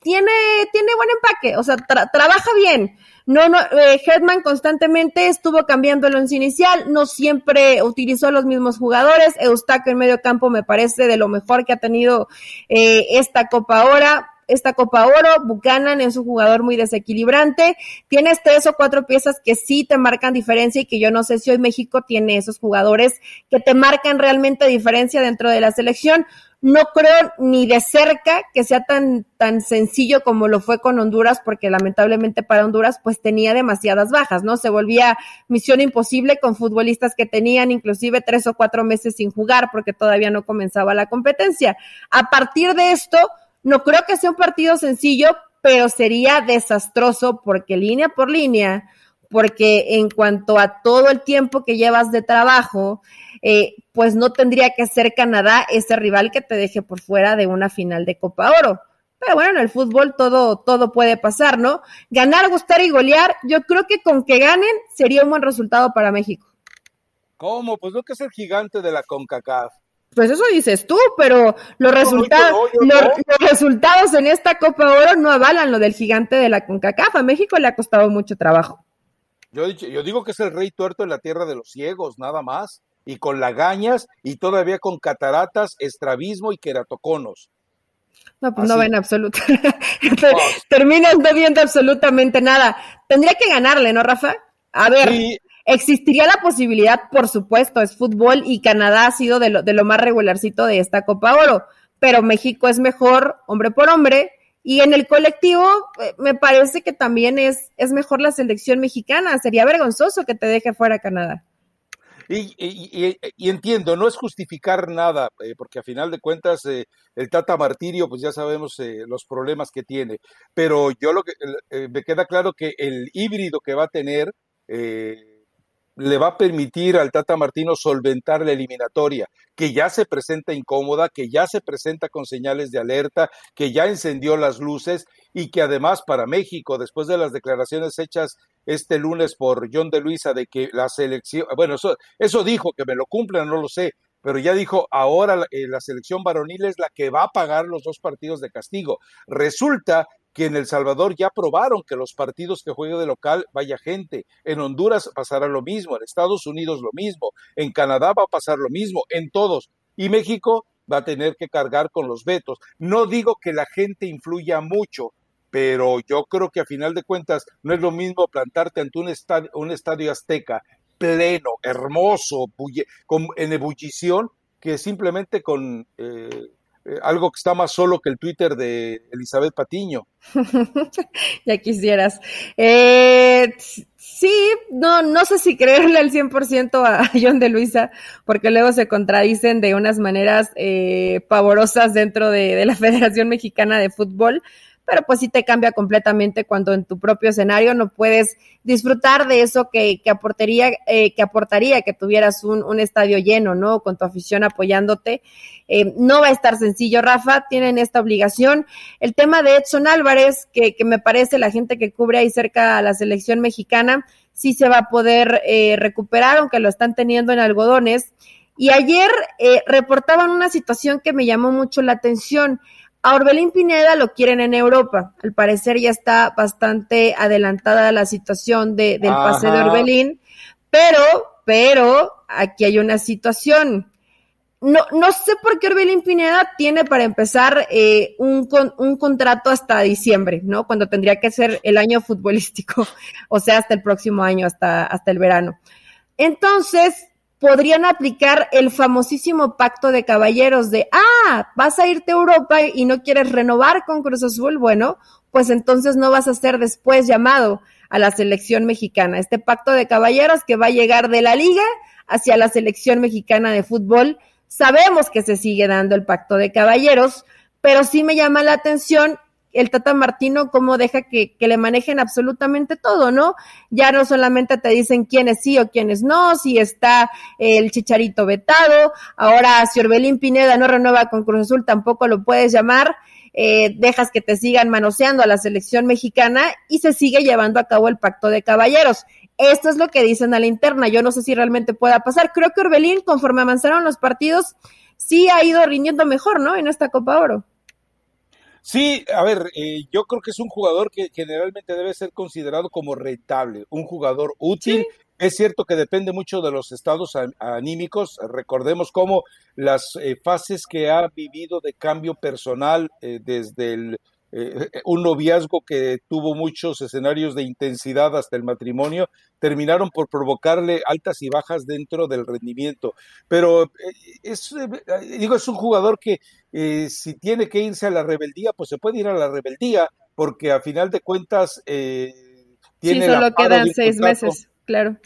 tiene, tiene buen empaque, o sea, trabaja bien. No, no, eh, Headman constantemente estuvo cambiando el once inicial, no siempre utilizó los mismos jugadores. Eustaquio en medio campo me parece de lo mejor que ha tenido eh, esta Copa ahora. esta Copa Oro, Buchanan es un jugador muy desequilibrante, tienes tres o cuatro piezas que sí te marcan diferencia y que yo no sé si hoy México tiene esos jugadores que te marcan realmente diferencia dentro de la selección. No creo ni de cerca que sea tan, tan sencillo como lo fue con Honduras, porque lamentablemente para Honduras pues tenía demasiadas bajas, ¿no? Se volvía misión imposible con futbolistas que tenían inclusive tres o cuatro meses sin jugar porque todavía no comenzaba la competencia. A partir de esto, no creo que sea un partido sencillo, pero sería desastroso porque línea por línea, porque en cuanto a todo el tiempo que llevas de trabajo, eh, pues no tendría que ser Canadá ese rival que te deje por fuera de una final de Copa Oro. Pero bueno, en el fútbol todo, todo puede pasar, ¿no? Ganar, gustar y golear, yo creo que con que ganen sería un buen resultado para México. ¿Cómo? Pues lo que es el gigante de la CONCACAF. Pues eso dices tú, pero los resultados, los, resultados en esta Copa Oro no avalan lo del gigante de la CONCACAF. A México le ha costado mucho trabajo. Yo, yo digo que es el rey tuerto en la tierra de los ciegos, nada más y con lagañas y todavía con cataratas, estrabismo y queratoconos. No, pues no ven absolutamente. [LAUGHS] Terminas no viendo absolutamente nada. Tendría que ganarle, ¿no, Rafa? A ver, existiría la posibilidad, por supuesto, es fútbol y Canadá ha sido de lo, de lo más regularcito de esta Copa Oro, pero México es mejor hombre por hombre. Y en el colectivo, eh, me parece que también es, es mejor la selección mexicana. Sería vergonzoso que te deje fuera Canadá. Y, entiendo, no es justificar nada, eh, porque a final de cuentas eh, el Tata Martirio, pues ya sabemos eh, los problemas que tiene, pero yo lo que me queda claro que el híbrido que va a tener le va a permitir al Tata Martino solventar la eliminatoria, que ya se presenta incómoda, que ya se presenta con señales de alerta, que ya encendió las luces y que además para México, después de las declaraciones hechas este lunes por John de Luisa de que la selección, bueno, eso, eso dijo, que me lo cumplan, no lo sé, pero ya dijo, ahora la, eh, la selección varonil es la que va a pagar los dos partidos de castigo. Resulta que en El Salvador ya probaron que los partidos que juegue de local vaya gente. En Honduras pasará lo mismo, en Estados Unidos lo mismo, en Canadá va a pasar lo mismo, en todos. Y México va a tener que cargar con los vetos. No digo que la gente influya mucho, pero yo creo que a final de cuentas no es lo mismo plantarte ante un estadio, un estadio azteca pleno, hermoso, en ebullición, que simplemente con eh, eh, algo que está más solo que el Twitter de Elizabeth Patiño. [LAUGHS] ya quisieras. Eh, sí, no, no sé si creerle al 100% a [LAUGHS] John de Luisa, porque luego se contradicen de unas maneras eh, pavorosas dentro de, de la [LAUGHS] Federación Mexicana de Fútbol pero pues sí te cambia completamente cuando en tu propio escenario no puedes disfrutar de eso que, que aportaría, eh, que aportaría que tuvieras un, un, estadio lleno, ¿no? Con tu afición apoyándote. Eh, no va a estar sencillo, Rafa, tienen esta obligación. El tema de Edson Álvarez, que, que me parece la gente que cubre ahí cerca a la selección mexicana, sí se va a poder eh, recuperar, aunque lo están teniendo en algodones. Y ayer eh, reportaban una situación que me llamó mucho la atención. A Orbelín Pineda lo quieren en Europa. Al parecer ya está bastante adelantada la situación de, del pase de Orbelín, pero, pero aquí hay una situación. No, no sé por qué Orbelín Pineda tiene para empezar eh, un, un contrato hasta diciembre, ¿no? Cuando tendría que ser el año futbolístico, [LAUGHS] o sea, hasta el próximo año, hasta, hasta el verano. Entonces, podrían aplicar el famosísimo pacto de caballeros de, ah, vas a irte a Europa y no quieres renovar con Cruz Azul, bueno, pues entonces no vas a ser después llamado a la selección mexicana. Este pacto de caballeros que va a llegar de la liga hacia la selección mexicana de fútbol. Sabemos que se sigue dando el pacto de caballeros, pero sí me llama la atención el Tata Martino cómo deja que, que, le manejen absolutamente todo, ¿no? Ya no solamente te dicen quiénes sí o quiénes no, si está el Chicharito vetado, ahora si Orbelín Pineda no renueva con Cruz Azul tampoco lo puedes llamar, eh, dejas que te sigan manoseando a la selección mexicana y se sigue llevando a cabo el pacto de caballeros. Esto es lo que dicen a la interna, yo no sé si realmente pueda pasar. Creo que Orbelín, conforme avanzaron los partidos, sí ha ido rindiendo mejor, ¿no? En esta Copa Oro. Sí, a ver, eh, yo creo que es un jugador que generalmente debe ser considerado como rentable, un jugador útil. ¿Sí? Es cierto que depende mucho de los estados anímicos. Recordemos cómo las eh, fases que ha vivido de cambio personal eh, desde el eh, un noviazgo que tuvo muchos escenarios de intensidad hasta el matrimonio, terminaron por provocarle altas y bajas dentro del rendimiento. Pero eh, es, digo, es un jugador que si tiene que irse a la rebeldía, pues se puede ir a la rebeldía, porque a final de cuentas tiene... Sí, solo quedan seis meses, claro.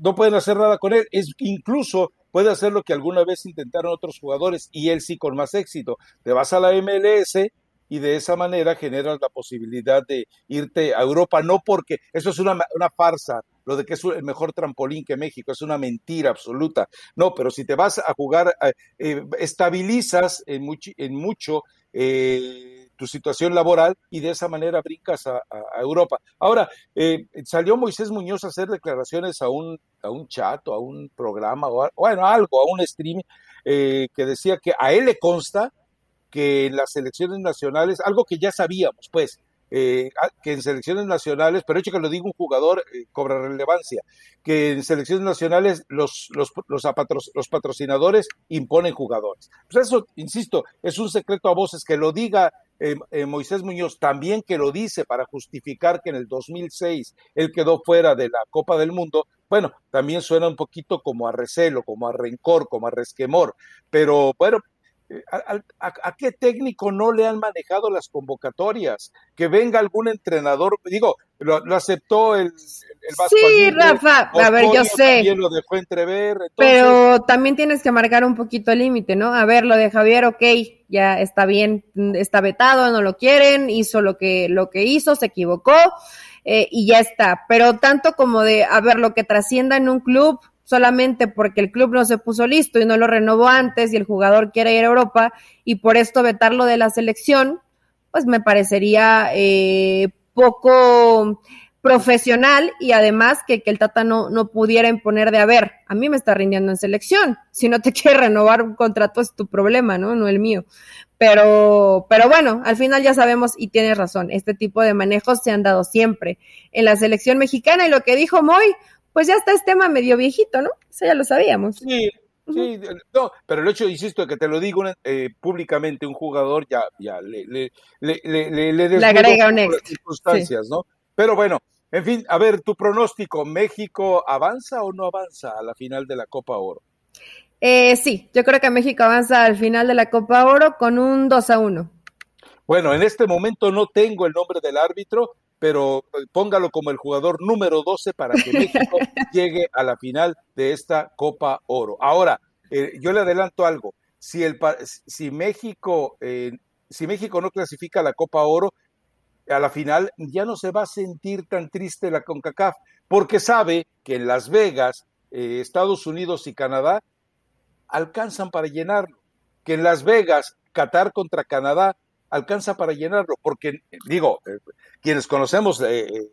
no pueden hacer nada con él. Es incluso puede hacer lo que alguna vez intentaron otros jugadores y él sí con más éxito. Te vas a la MLS y de esa manera generas la posibilidad de irte a Europa, no porque eso es una, una farsa, lo de que es el mejor trampolín que México, es una mentira absoluta. No, pero si te vas a jugar, eh, eh, estabilizas en, en mucho eh, tu situación laboral y de esa manera brincas a, Europa. Ahora, salió Moisés Muñoz a hacer declaraciones a un, a un chat o a un programa, o bueno, algo, a un stream, que decía que a él le consta que en las elecciones nacionales, algo que ya sabíamos, pues, eh, que en selecciones nacionales, pero hecho que lo diga un jugador, eh, cobra relevancia, que en selecciones nacionales los, los, los, patrocinadores imponen jugadores. Pues eso, insisto, es un secreto a voces que lo diga eh, Moisés Muñoz, también que lo dice para justificar que en el 2006 él quedó fuera de la Copa del Mundo, bueno, también suena un poquito como a recelo, como a rencor, como a resquemor, pero bueno, ¿A, qué técnico no le han manejado las convocatorias? Que venga algún entrenador, digo, lo, aceptó el, el Vasco Sí, Rafa, a ver, yo sé. lo dejó entrever. Pero también tienes que marcar un poquito el límite, ¿no? A ver, lo de Javier, ok, ya está bien, está vetado, no lo quieren, hizo lo que, lo que hizo, se equivocó. Eh, y ya está. Pero tanto como de, a ver, lo que trascienda en un club, solamente porque el club no se puso listo y no lo renovó antes y el jugador quiere ir a Europa y por esto vetarlo de la selección, pues me parecería eh, poco profesional y además que, que el Tata no, no pudiera imponer de, a ver, a mí me está rindiendo en selección, si no te [LAUGHS] quiere renovar un contrato es tu problema, ¿no? No el mío. Pero, pero bueno, al final ya sabemos y tienes razón, este tipo de manejos se han dado siempre en la selección mexicana y lo que dijo Moy, pues ya está este tema medio viejito, ¿no? Eso ya lo sabíamos. Sí, sí, no, pero el hecho, insisto, que te lo digo eh, públicamente, un jugador ya, ya le, le, le, le, le, agrega un extra. circunstancias, ¿no? Pero bueno, en fin, a ver, tu pronóstico, ¿México avanza o no avanza a la final de la Copa Oro? Eh, sí, yo creo que México avanza al final de la Copa Oro con un 2 a 1. Bueno, en este momento no tengo el nombre del árbitro, pero eh, póngalo como el jugador número 12 para que México [LAUGHS] llegue a la final de esta Copa Oro. Ahora, eh, yo le adelanto algo. Si, el, si, México, eh, si México no clasifica a la Copa Oro, a la final ya no se va a sentir tan triste la CONCACAF, porque sabe que en Las Vegas, Estados Unidos y Canadá alcanzan para llenarlo, que en Las Vegas, Qatar contra Canadá alcanza para llenarlo, porque digo, eh, quienes conocemos eh, eh,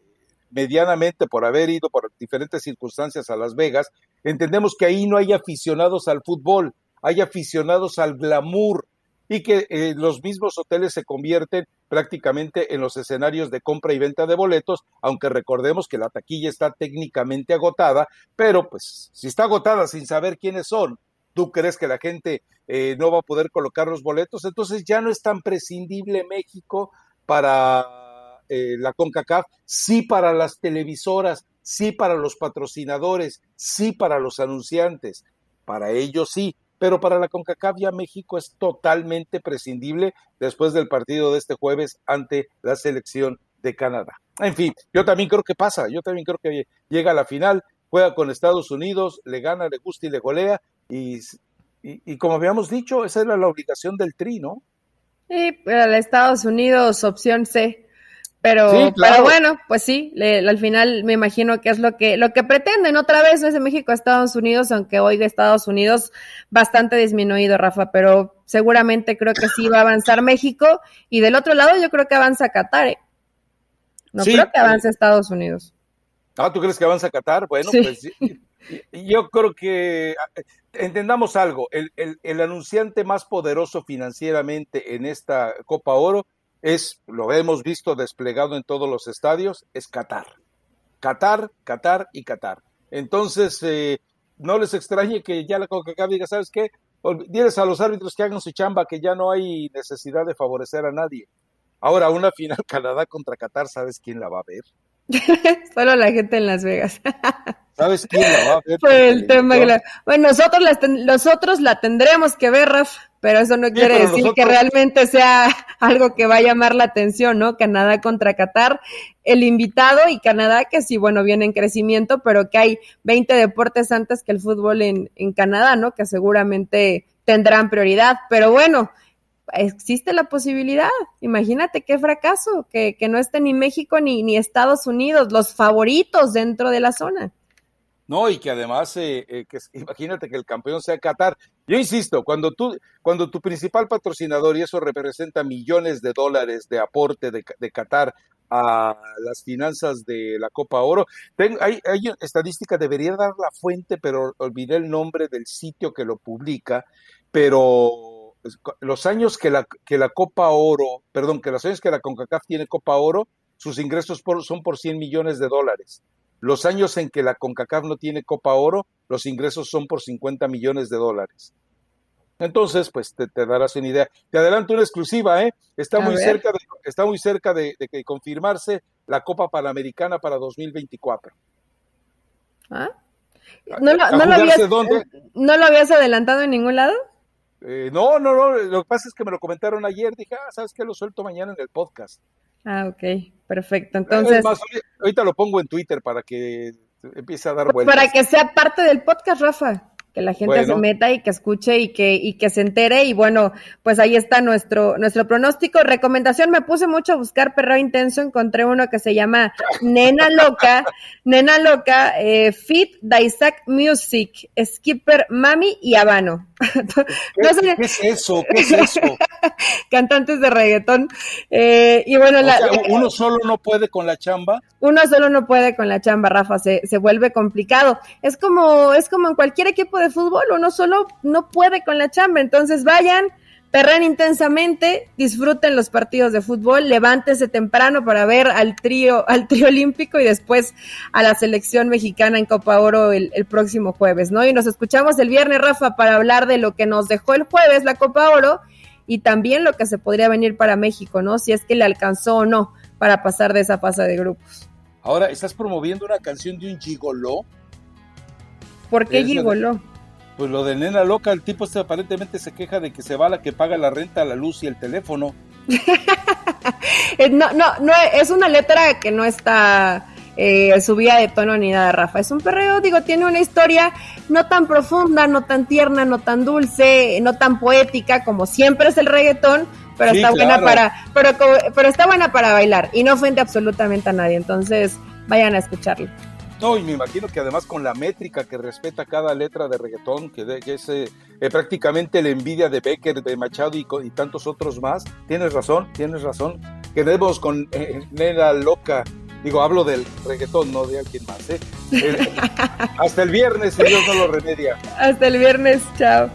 medianamente por haber ido por diferentes circunstancias a Las Vegas, entendemos que ahí no hay aficionados al fútbol, hay aficionados al glamour y que los mismos hoteles se convierten prácticamente en los escenarios de compra y venta de boletos, aunque recordemos que la taquilla está técnicamente agotada, pero pues si está agotada sin saber quiénes son tú crees que la gente eh, no va a poder colocar los boletos, entonces ya no es tan prescindible México para eh, la CONCACAF, sí para las televisoras, sí para los patrocinadores, sí para los anunciantes, para ellos sí, pero para la CONCACAF ya México es totalmente prescindible después del partido de este jueves ante la selección de Canadá. En fin, yo también creo que pasa, yo también creo que llega a la final, juega con Estados Unidos, le gana, le gusta y le golea, y, y, como habíamos dicho, esa era la obligación del tri, ¿no? Sí, pero Estados Unidos, opción C. Pero, pero bueno, pues sí, al final me imagino que es lo que, lo que pretenden otra vez ese México Estados Unidos, aunque hoy de Estados Unidos bastante disminuido, Rafa, pero seguramente creo que sí va a avanzar México y del otro lado yo creo que avanza Qatar. ¿eh? No creo que avance Estados Unidos. Ah, ¿tú crees que avanza Qatar? Bueno, pues yo creo que entendamos algo, el, el, anunciante más poderoso financieramente en esta Copa Oro es, lo hemos visto desplegado en todos los estadios, es Qatar. Qatar, Qatar y Qatar. Entonces, eh, no les extrañe que ya la CONCACAF diga, ¿sabes qué? Diles a los árbitros que hagan su chamba, que ya no hay necesidad de favorecer a nadie. Ahora, una final [LAUGHS] Canadá contra Qatar, ¿sabes quién la va a ver? [LAUGHS] Solo la gente en Las Vegas. [LAUGHS] ¿Sabes quién la va a ver? Pues el tema Bueno, nosotros, nosotros la tendremos que ver, Rafa, pero eso no quiere decir que realmente sea [LAUGHS] algo que va a llamar la atención, ¿no? Canadá contra Qatar, el invitado y Canadá, que sí, bueno, viene en crecimiento, pero que hay 20 deportes antes que el fútbol en, en Canadá, ¿no? Que seguramente tendrán prioridad. Pero bueno, existe la posibilidad. Imagínate qué fracaso, que, que no esté ni México ni, ni, Estados Unidos, los favoritos dentro de la zona. No, y que además, eh, eh, que, [LAUGHS] imagínate que el campeón sea Qatar. Yo insisto, cuando, tú, cuando tu principal patrocinador, y eso representa millones de dólares de aporte de, Qatar a las finanzas de la Copa Oro. hay, hay, estadística, debería dar la fuente, pero olvidé el nombre del sitio que lo publica, pero los años que la, que la Copa Oro, perdón, que los años que la CONCACAF tiene Copa Oro, sus ingresos son por 100 millones de dólares. Los años en que la CONCACAF no tiene Copa Oro, los ingresos son por 50 millones de dólares. Entonces, pues te, darás una idea. Te adelanto una exclusiva, ¿eh? Está muy cerca, de, está muy cerca de, de, confirmarse la Copa Panamericana para 2024. ¿Ah? ¿No, lo, no, lo habías, ¿No lo habías adelantado en ningún lado? Eh, no, no, no, lo que pasa es que me lo comentaron ayer, dije, ah, ¿sabes qué? Lo suelto mañana en el podcast. Ah, ok, perfecto. Entonces... ahorita lo pongo en Twitter para que empiece a dar vueltas. Para que sea parte del podcast, Rafa que la gente se meta y que escuche y que, y que se entere. Y bueno, pues ahí está nuestro, nuestro pronóstico. Recomendación, me puse mucho a buscar perro intenso, encontré uno que se llama Nena Loca, [LAUGHS] Nena Loca, eh, Fit Isaac Music, Skipper Mami y Habano. [LAUGHS] ¿Qué, es eso? ¿Qué es eso? [LAUGHS] Cantantes de reggaetón. Eh, y bueno, la, uno solo no puede con la chamba. Uno solo no puede con la chamba, Rafa, se, se vuelve complicado. Es como, es como en cualquier equipo de fútbol, uno solo no puede con la chamba, entonces vayan, perren intensamente, disfruten los partidos de fútbol, levántense temprano para ver al trío, al trío olímpico y después a la selección mexicana en Copa Oro el, el, próximo jueves, ¿no? Y nos escuchamos el viernes, Rafa, para hablar de lo que nos dejó el jueves la Copa Oro y también lo que se podría venir para México, ¿no? Si es que le alcanzó o no para pasar de esa fase de grupos. Ahora, ¿estás promoviendo una canción de un gigoló? ¿Por qué gigoló? Pues lo de nena loca, el tipo este aparentemente se queja de que se va la que paga la renta, la luz y el teléfono. [LAUGHS] no, no, no, es una letra que no está eh, subida de tono ni nada, Rafa. Es un perreo, digo, tiene una historia no tan profunda, no tan tierna, no tan dulce, no tan poética como siempre es el reggaetón, pero está buena para, pero, pero está buena para bailar y no ofende absolutamente a nadie. Entonces, vayan a escucharlo. No, y me imagino que además con la métrica que respeta cada letra de reggaetón, que, es eh, eh, prácticamente la envidia de Becker, de Machado y, y, tantos otros más, tienes razón, tienes razón. Queremos con eh, Nena Loca, digo, hablo del reggaetón, no de alguien más. [LAUGHS] hasta el viernes, si Dios no lo remedia. Hasta el viernes, chao.